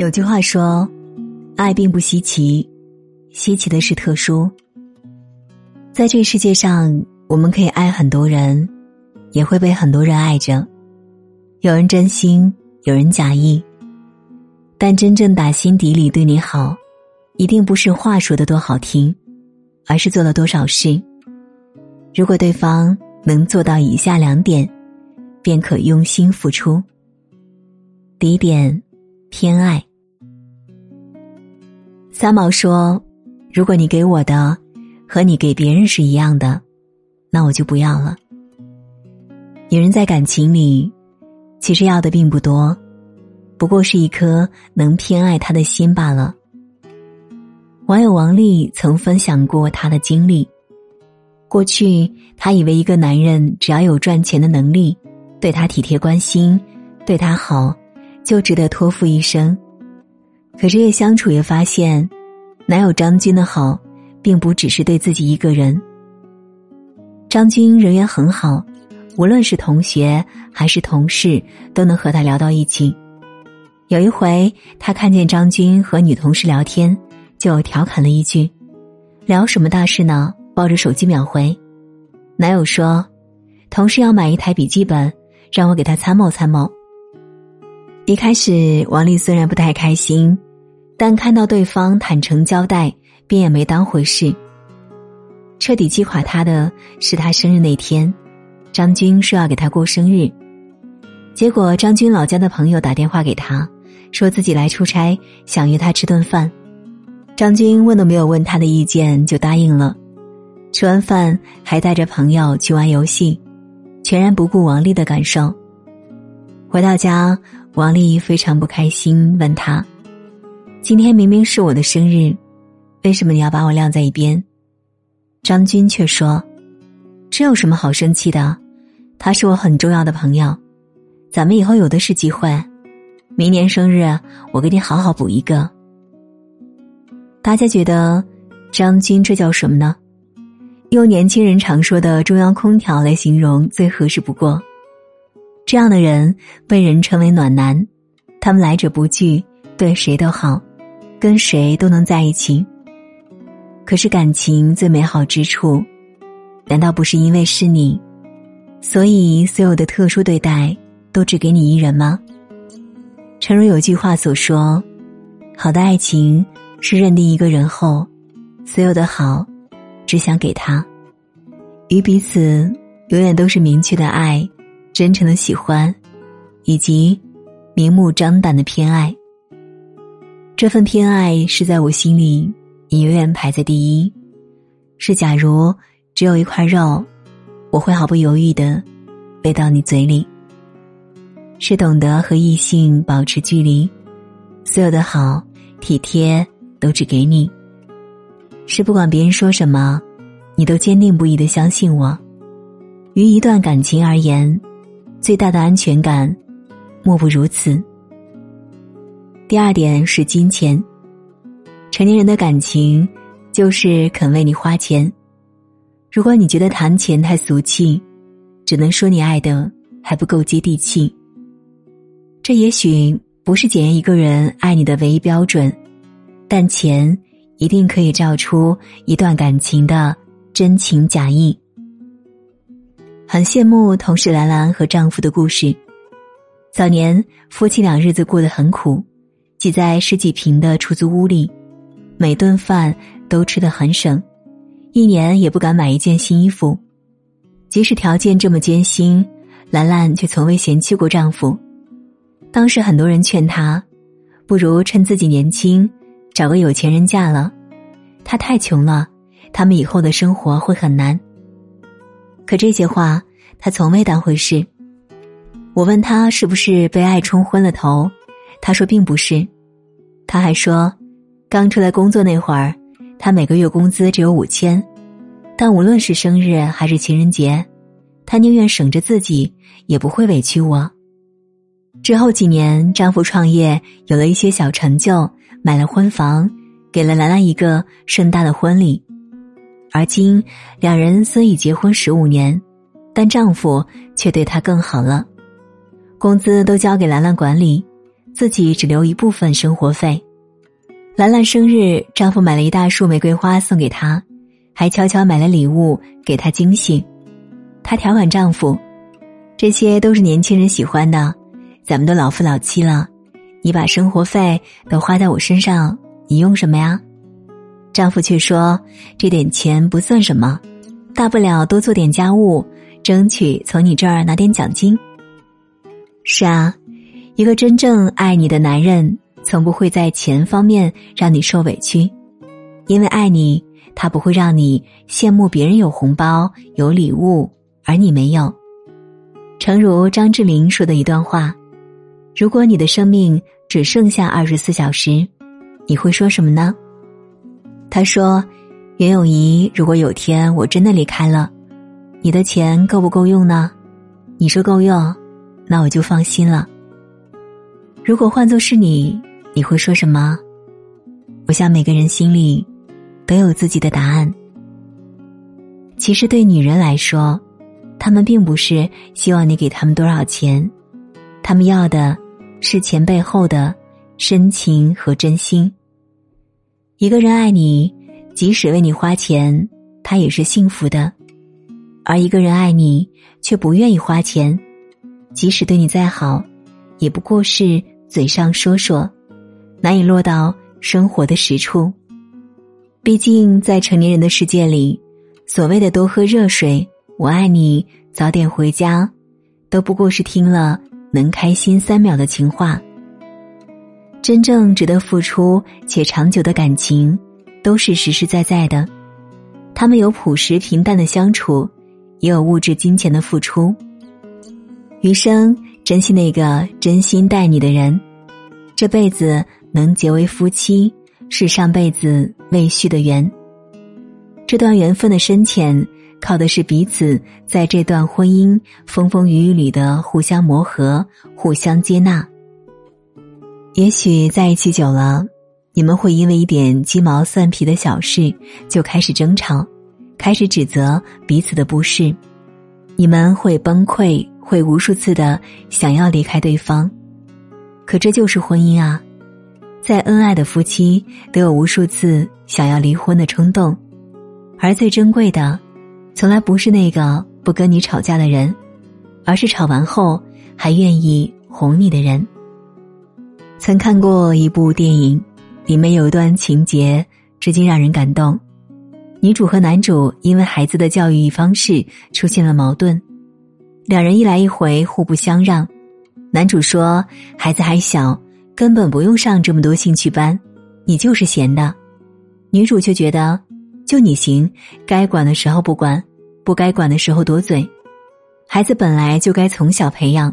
有句话说：“爱并不稀奇，稀奇的是特殊。”在这世界上，我们可以爱很多人，也会被很多人爱着。有人真心，有人假意，但真正打心底里对你好，一定不是话说的多好听，而是做了多少事。如果对方能做到以下两点，便可用心付出。第一点，偏爱。三毛说：“如果你给我的和你给别人是一样的，那我就不要了。”女人在感情里，其实要的并不多，不过是一颗能偏爱她的心罢了。网友王丽曾分享过她的经历：过去，她以为一个男人只要有赚钱的能力，对她体贴关心，对她好，就值得托付一生。可是越相处越发现，男友张军的好，并不只是对自己一个人。张军人缘很好，无论是同学还是同事，都能和他聊到一起。有一回，他看见张军和女同事聊天，就调侃了一句：“聊什么大事呢？”抱着手机秒回。男友说：“同事要买一台笔记本，让我给他参谋参谋。”一开始，王丽虽然不太开心，但看到对方坦诚交代，便也没当回事。彻底击垮他的是他生日那天，张军说要给他过生日，结果张军老家的朋友打电话给他，说自己来出差，想约他吃顿饭。张军问都没有问他的意见就答应了，吃完饭还带着朋友去玩游戏，全然不顾王丽的感受。回到家。王丽非常不开心，问他：“今天明明是我的生日，为什么你要把我晾在一边？”张军却说：“这有什么好生气的？他是我很重要的朋友，咱们以后有的是机会。明年生日我给你好好补一个。”大家觉得张军这叫什么呢？用年轻人常说的“中央空调”来形容最合适不过。这样的人被人称为暖男，他们来者不拒，对谁都好，跟谁都能在一起。可是感情最美好之处，难道不是因为是你，所以所有的特殊对待都只给你一人吗？诚如有句话所说：“好的爱情是认定一个人后，所有的好只想给他，与彼此永远都是明确的爱。”真诚的喜欢，以及明目张胆的偏爱。这份偏爱是在我心里，你永远排在第一。是假如只有一块肉，我会毫不犹豫的喂到你嘴里。是懂得和异性保持距离，所有的好体贴都只给你。是不管别人说什么，你都坚定不移的相信我。于一段感情而言。最大的安全感，莫不如此。第二点是金钱。成年人的感情，就是肯为你花钱。如果你觉得谈钱太俗气，只能说你爱的还不够接地气。这也许不是检验一个人爱你的唯一标准，但钱一定可以照出一段感情的真情假意。很羡慕同事兰兰和丈夫的故事。早年夫妻俩日子过得很苦，挤在十几平的出租屋里，每顿饭都吃得很省，一年也不敢买一件新衣服。即使条件这么艰辛，兰兰却从未嫌弃过丈夫。当时很多人劝她，不如趁自己年轻，找个有钱人嫁了。她太穷了，他们以后的生活会很难。可这些话，他从未当回事。我问他是不是被爱冲昏了头，他说并不是。他还说，刚出来工作那会儿，他每个月工资只有五千，但无论是生日还是情人节，他宁愿省着自己，也不会委屈我。之后几年，丈夫创业有了一些小成就，买了婚房，给了兰兰一个盛大的婚礼。而今，两人虽已结婚十五年，但丈夫却对她更好了，工资都交给兰兰管理，自己只留一部分生活费。兰兰生日，丈夫买了一大束玫瑰花送给她，还悄悄买了礼物给她惊喜。她调侃丈夫：“这些都是年轻人喜欢的，咱们都老夫老妻了，你把生活费都花在我身上，你用什么呀？”丈夫却说：“这点钱不算什么，大不了多做点家务，争取从你这儿拿点奖金。”是啊，一个真正爱你的男人，从不会在钱方面让你受委屈，因为爱你，他不会让你羡慕别人有红包、有礼物，而你没有。诚如张智霖说的一段话：“如果你的生命只剩下二十四小时，你会说什么呢？”他说：“袁咏仪，如果有天我真的离开了，你的钱够不够用呢？你说够用，那我就放心了。如果换作是你，你会说什么？我想每个人心里都有自己的答案。其实对女人来说，她们并不是希望你给他们多少钱，他们要的是钱背后的深情和真心。”一个人爱你，即使为你花钱，他也是幸福的；而一个人爱你，却不愿意花钱，即使对你再好，也不过是嘴上说说，难以落到生活的实处。毕竟，在成年人的世界里，所谓的多喝热水、我爱你、早点回家，都不过是听了能开心三秒的情话。真正值得付出且长久的感情，都是实实在在的。他们有朴实平淡的相处，也有物质金钱的付出。余生珍惜那个真心待你的人，这辈子能结为夫妻，是上辈子未续的缘。这段缘分的深浅，靠的是彼此在这段婚姻风风雨雨里的互相磨合、互相接纳。也许在一起久了，你们会因为一点鸡毛蒜皮的小事就开始争吵，开始指责彼此的不是，你们会崩溃，会无数次的想要离开对方。可这就是婚姻啊！再恩爱的夫妻都有无数次想要离婚的冲动，而最珍贵的，从来不是那个不跟你吵架的人，而是吵完后还愿意哄你的人。曾看过一部电影，里面有一段情节，至今让人感动。女主和男主因为孩子的教育方式出现了矛盾，两人一来一回，互不相让。男主说：“孩子还小，根本不用上这么多兴趣班，你就是闲的。”女主却觉得：“就你行，该管的时候不管，不该管的时候多嘴。孩子本来就该从小培养。”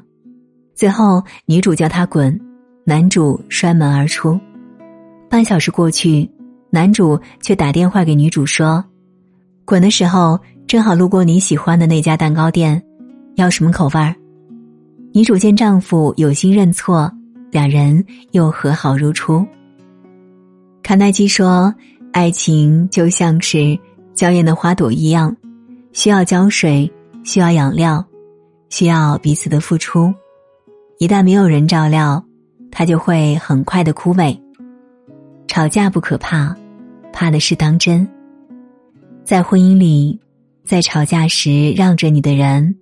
最后，女主叫他滚。男主摔门而出，半小时过去，男主却打电话给女主说：“滚的时候正好路过你喜欢的那家蛋糕店，要什么口味儿？”女主见丈夫有心认错，两人又和好如初。卡耐基说：“爱情就像是娇艳的花朵一样，需要浇水，需要养料，需要彼此的付出。一旦没有人照料。”他就会很快的枯萎。吵架不可怕，怕的是当真。在婚姻里，在吵架时让着你的人，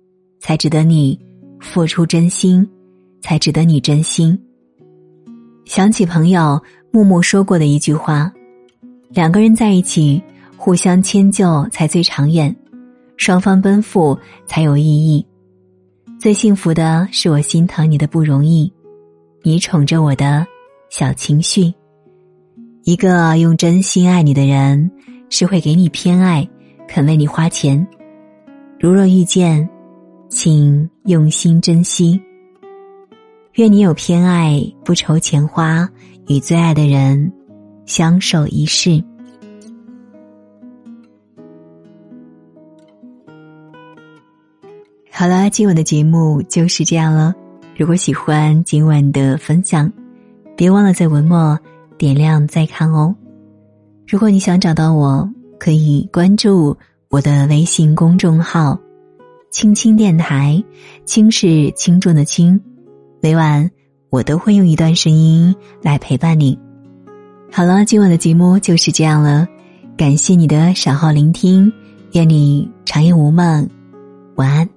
才值得你付出真心，才值得你真心。想起朋友木木说过的一句话：两个人在一起，互相迁就才最长远，双方奔赴才有意义。最幸福的是我心疼你的不容易。你宠着我的小情绪，一个用真心爱你的人，是会给你偏爱，肯为你花钱。如若遇见，请用心珍惜。愿你有偏爱，不愁钱花，与最爱的人相守一世。好了，今晚的节目就是这样了。如果喜欢今晚的分享，别忘了在文末点亮再看哦。如果你想找到我，可以关注我的微信公众号“青青电台”，轻是轻重的轻。每晚我都会用一段声音来陪伴你。好了，今晚的节目就是这样了，感谢你的守候聆听，愿你长夜无梦，晚安。